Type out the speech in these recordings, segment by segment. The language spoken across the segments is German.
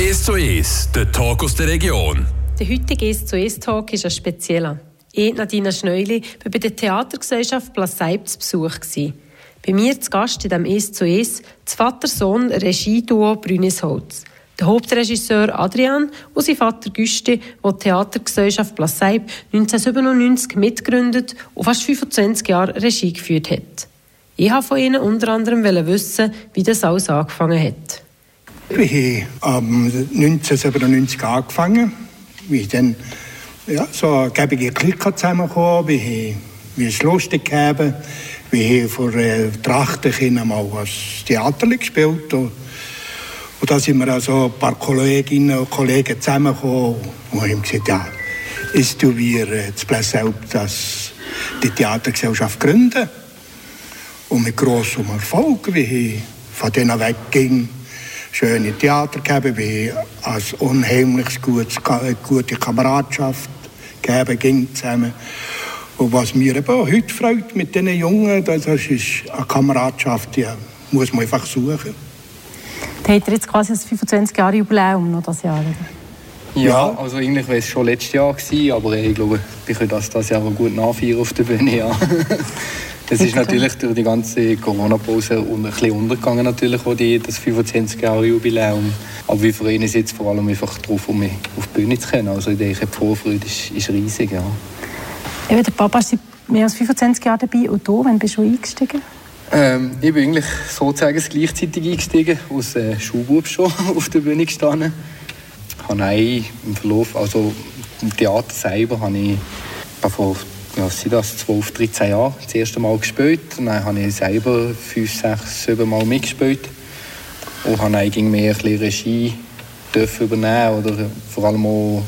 1 zu 1, der Talk aus der Region. Der heutige 1 zu 1 Talk ist ein spezieller. Ich, Nadina Schneuli, war bei der Theatergesellschaft Plasseib zu Besuch. Bei mir zu Gast in diesem 1 zu 1 das Vater-Sohn-Regie-Duo Brünisholz. Der Hauptregisseur Adrian und sein Vater Güsti, der die Theatergesellschaft Plasseib 1997 mitgegründet und fast 25 Jahre Regie geführt hat. Ich wollte von ihnen unter anderem wissen, wie das alles angefangen hat. Ich habe 1997 angefangen, wie dann ja, so eine gebige Clique zusammengekommen. Wie, wie es lustig gegeben, wie ich vor äh, Trachten mal als Theater gespielt und, und da sind wir also ein paar Kolleginnen und Kollegen zusammengekommen und haben gesagt, ja, ist du wir äh, zu Plessel, dass die Theatergesellschaft gründen. Und mit grossem Erfolg, wie ich von denen wegging, schöne Theater gegeben, wie als unheimlich gutes, gute Kameradschaft gegeben ging zusammen. Und was mir eben auch heute freut mit diesen Jungen, das ist eine Kameradschaft, die muss man einfach suchen. Da hat er jetzt quasi das 25 Jahre Jubiläum noch das Jahr, oder? Ja, also eigentlich wäre es schon letztes Jahr gewesen, aber ich glaube, wir können das, das Jahr gut nachfeiern auf der Bühne, ja. Es ist natürlich durch die ganze Corona-Pause ein bisschen untergegangen, natürlich, auch die, das 25 Jahre Jubiläum. Aber wir freuen uns jetzt vor allem einfach darauf, um auf die Bühne zu können. Also ich denke, die Vorfreude ist, ist riesig. Ja. Eben, der Papa ist mehr als 25 Jahre dabei. Und du, wann bist du eingestiegen? Ähm, ich bin eigentlich sozusagen gleichzeitig eingestiegen, aus äh, Schulbub schon auf der Bühne gestanden. Ich habe im Verlauf, also im Theater selber, habe ich vor ja, sind das 12, 13 Jahre das erste Mal gespielt. Und dann habe ich selber 5, 6, 7 Mal mitgespielt. Und habe eigentlich mehr ein Regie dürfen übernehmen oder vor allem auch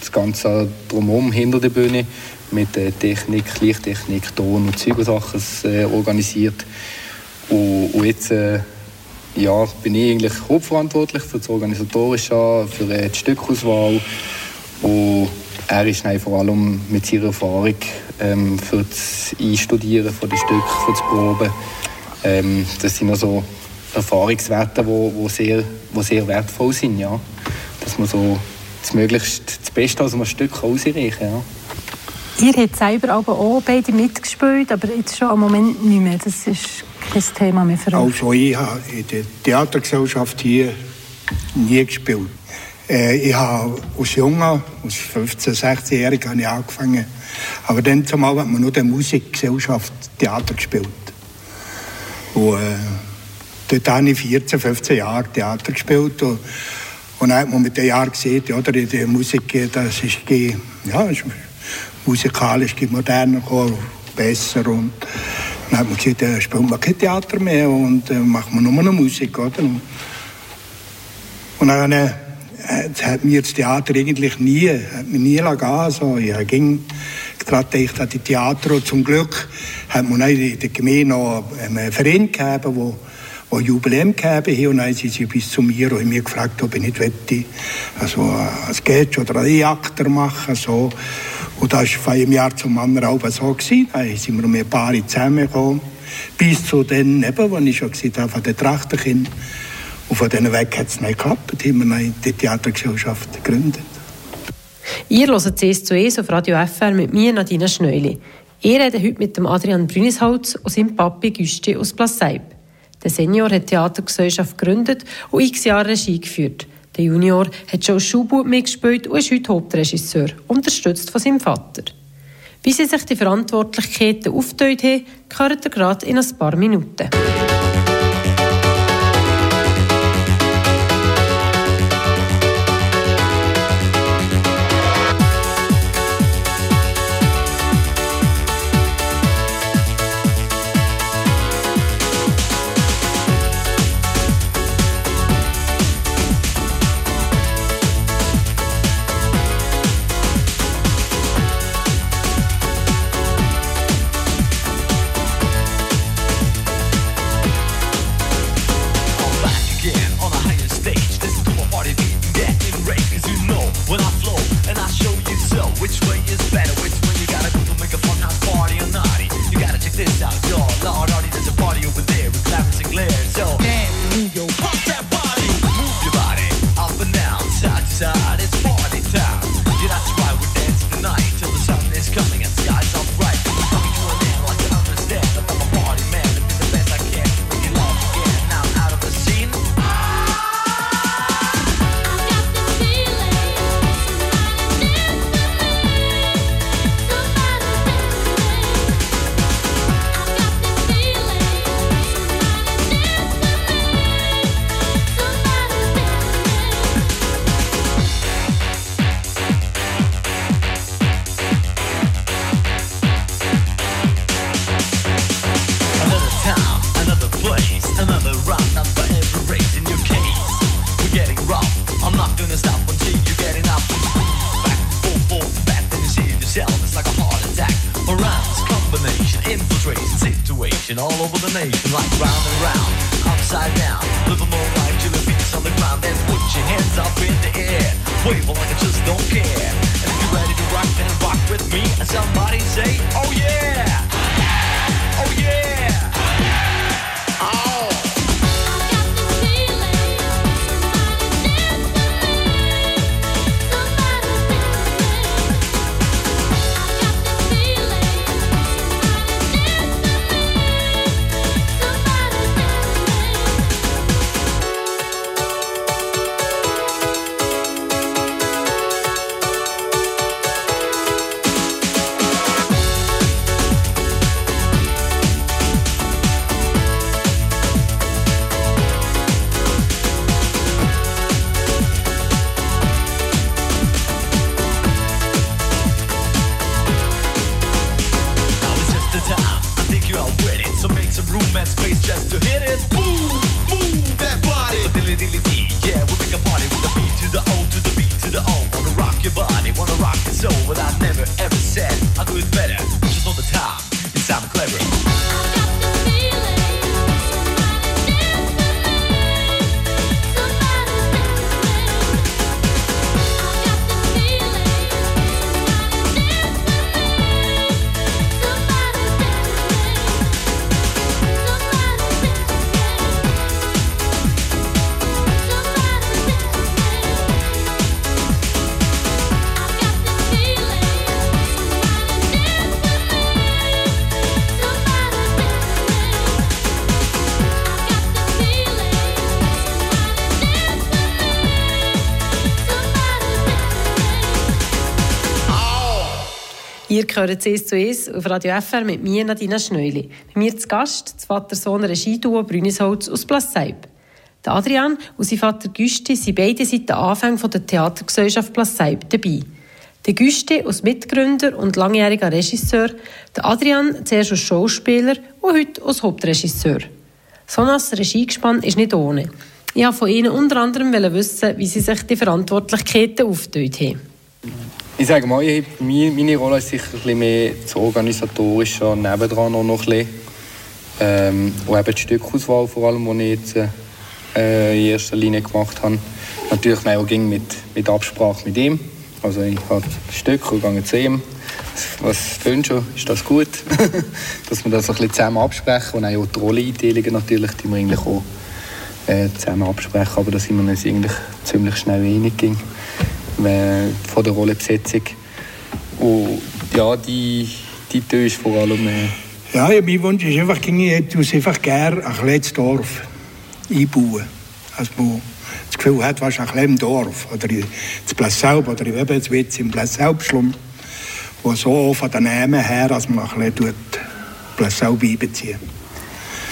das Ganze drumherum hinter der Bühne mit der Technik, Lichttechnik, Ton und und Sachen äh, organisiert. Und, und jetzt äh, ja, bin ich eigentlich hauptverantwortlich für das Organisatorische, für äh, die Stückauswahl. Und er ist vor allem mit seiner Erfahrung ähm, für das Einstudieren von den Stücken, für das Proben. Ähm, das sind also Erfahrungswerte, die wo, wo sehr, wo sehr wertvoll sind. Ja. Dass man so das möglichst das Beste aus einem Stück ausreichen kann. Ja. Ihr habt selber aber auch beide mitgespielt, aber jetzt schon am Moment nicht mehr. Das ist kein Thema mehr für euch. Also ich habe in der Theatergesellschaft hier nie gespielt. Äh, ich habe als Junge, als 15-, 16-Jähriger angefangen aber dann zumal hat man nur der Musikgesellschaft Theater gespielt. Und, äh, dort habe ich 14, 15 Jahre Theater gespielt. Und, und dann hat man mit den Jahren gesehen, oder, die Musik, das ist, ja, ist musikalisch moderner geworden, besser. Und dann hat man gesagt, ja, spielt man kein Theater mehr und äh, macht man nur noch Musik. Oder? Und dann äh, hat mir das Theater eigentlich nie, hat mir nie gehen so, Ich ging gerade gedacht an die Theater. Und zum Glück hat man in der Gemeinde noch einen Verein gegeben, wo wo Jubiläum gegeben haben. Und dann sind sie bis zu mir und haben gefragt, ob ich nicht wette, also ein Sketch oder einen E-Akter machen. So. Und das war von einem Jahr zum anderen auch so. Gewesen. Dann sind wir mit ein paar zusammengekommen. Bis zu dann, eben, wo ich schon gesagt habe, von den Trachtenkind. Und von diesen weg hat es nicht geklappt. haben wir die Theatergesellschaft gegründet. Ihr hört CS zu ES auf Radio FR mit mir, Nadina Schneuli. Ich rede heute mit Adrian Brünisholz und seinem Papi Güsti aus Plasseib. Der Senior hat die Theatergesellschaft gegründet und x Jahre Regie geführt. Der Junior hat schon als Schulbub mitgespielt und ist heute Hauptregisseur, unterstützt von seinem Vater. Wie sie sich die Verantwortlichkeiten aufgeteilt haben, gehört ihr gerade in ein paar Minuten. Situation all over the nation, like round and round, upside down. Live a more life till the feet's on the ground. Then put your hands up in the air, wave like I just don't care. And if you're ready to rock, then rock with me. And somebody say, Oh yeah, oh yeah. Oh. Now Dilly dilly dee, yeah, we make a party with the beat to the O Ihr gehört «CS zu «Es» auf Radio FR mit mir, Nadina Schneuli. Bei mir zu Gast das Vater-Sohn-Regieduo Brünisholz aus Plasseib. Adrian und sein Vater Güsti sind beide seit dem Anfang der Theatergesellschaft Plasseib dabei. Der Güsti als Mitgründer und langjähriger Regisseur, der Adrian zuerst als Schauspieler und heute als Hauptregisseur. So Regiegespann ist nicht ohne. Ich wollte von ihnen unter anderem wissen, wie sie sich die Verantwortlichkeiten aufgeteilt haben. Ich sage mal, ich, meine, Rolle ist sicher ein bisschen mehr das Organisatorische, nebendran noch ein bisschen. Ähm, und eben die Stückauswahl vor allem, die ich jetzt äh, in erster Linie gemacht habe. Natürlich auch ging mit, mit Absprache mit ihm. Also ich habe das Stück und gehe zu ihm. Was findest du? Ist das gut? Dass wir das ein bisschen zusammen absprechen und auch die Rolleneinteilungen natürlich, die wir eigentlich auch äh, zusammen absprechen. Aber da sind wir uns eigentlich ziemlich schnell einig ging von der Rollenbesetzung. Und ja, die, die Tür ist vor allem... Äh, Ja, ja, mein Wunsch ist einfach, ich hätte einfach gerne ein kleines Dorf einbauen. Also man das Gefühl hat, was ein kleines Dorf. Oder in Plasselb, oder jetzt wird's im Plasselb-Schlum, wo so von den Namen her, dass man ein bisschen Plasselb einbeziehen.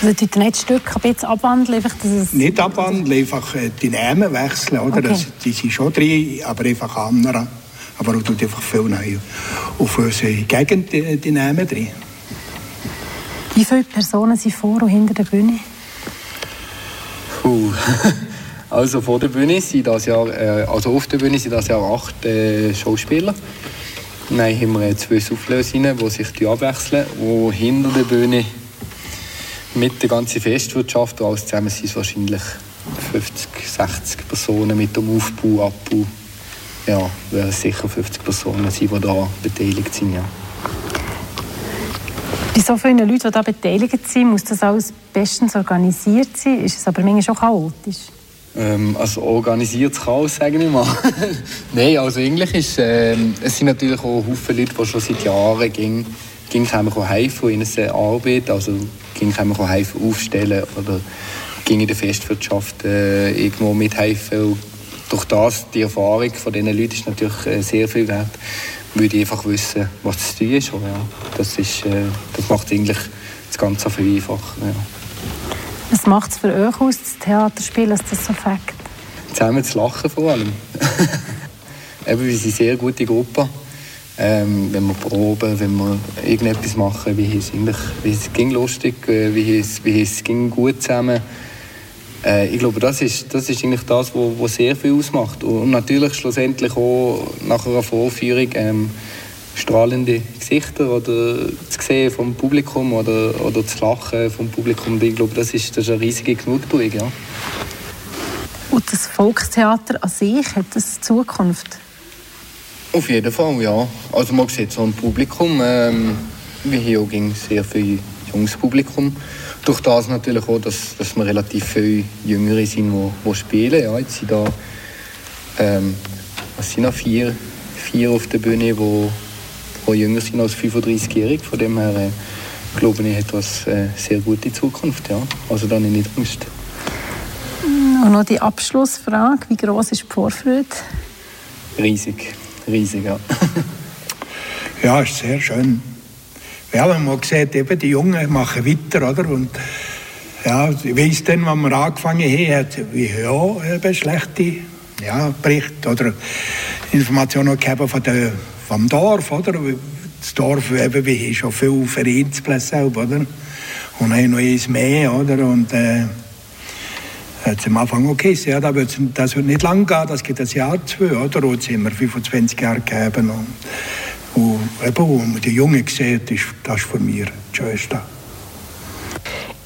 Also tut ihr nicht das Stück ein bisschen abwandeln? Einfach, dass es Nicht abwandeln, einfach äh, die Namen wechseln. Oder? Okay. Das, die sind schon drin, aber einfach andere. Aber man tut einfach viel neu auf unsere Gegend die, die Namen drin. Wie viele Personen sind vor und hinter der Bühne? puh. also vor der Bühne sind das Jahr, äh, also auf der Bühne sind das Jahr acht äh, Schauspieler. Dann haben wir äh, zwei Soufflösinnen, die sich die abwechseln. Und hinter der Bühne mit der ganzen Festwirtschaft und alles zusammen sind es wahrscheinlich 50, 60 Personen mit dem Aufbau, Abbau. Ja, werden sicher 50 Personen sein, die da beteiligt sind. Ja. Bei so vielen Leuten, die da beteiligt sind, muss das alles bestens organisiert sein. Ist es aber manchmal schon chaotisch. Ähm, also organisiertes Chaos, sage ich mal. Nein, also eigentlich ist ähm, es sind natürlich auch Haufen Leute, die schon seit Jahren ging, ging können helfen in ihrer Arbeit, also ging können helfen aufstellen oder ging in der Festwirtschaft äh, irgendwo mithelfen. Und durch das, die Erfahrung von diesen Leuten ist natürlich äh, sehr viel wert. Würde ich einfach wissen, was zu tun ist. Ja, das, ist äh, das macht eigentlich das Ganze viel einfacher. Ja. Was macht es für euch aus, das Theaterspiel, dass das so fängt? zusammen zu lachen vor allem. Eben, wir sind eine sehr gute Gruppe. Ähm, wenn wir proben, wenn wir irgendetwas machen, wie es eigentlich, wie es ging lustig, äh, wie es, wie es ging gut zusammen. Äh, ich glaube, das ist, das ist eigentlich das, was wo sehr viel ausmacht. Und natürlich schlussendlich auch nach einer Vorführung ähm, strahlende Gesichter oder das Sehen vom Publikum oder, oder das Lachen vom Publikum. Ich glaube, das ist, das ist eine riesige Genugtuung. Ja. Und das Volkstheater an sich, hat das Zukunft? Auf jeden Fall, ja. Also man sieht so ein Publikum, ähm, wir haben auch sehr viel junges Publikum. Durch das natürlich auch, dass, dass wir relativ viele Jüngere sind, die, die spielen. Ja, jetzt sind da ähm, es sind noch vier, vier auf der Bühne, die, die jünger sind als 35-jährig. Von dem her äh, glaube ich, hat das äh, sehr gute Zukunft. Ja. Also da habe ich nicht Angst. Und noch die Abschlussfrage, wie groß ist die Vorfreude? Riesig, riesig, ja. ja, ist sehr schön. Ja, wenn man sieht, eben die Jungen machen weiter, oder? Und ja, ich weiss dann, wenn wir angefangen haben, wie ja, eben schlechte ja, Berichte oder Informationen gegeben von der, vom Dorf, oder? Das Dorf, eben, wir haben schon viele Vereinsplätze, oder? Und haben noch eins mehr, oder? Und, äh, hat am Anfang okay ja, das wird, das wird nicht lang gehen, das geht ein Jahr, zwei, oder? Jetzt haben wir 25 Jahre gegeben. Und, und eben, wo man die Jungen sieht, ist das von mir das Schönste.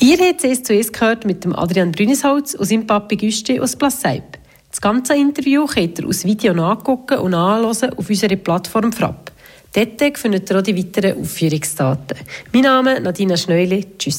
Ihr habt es zuerst gehört mit dem Adrian Brünisholz und seinem Papi Güste aus Plasseip. Das ganze Interview könnt ihr aus Video nachgucken und nachhören auf unserer Plattform Frapp. Dort findet ihr auch die weiteren Aufführungsdaten. Mein Name ist Nadina Schneuli. Tschüss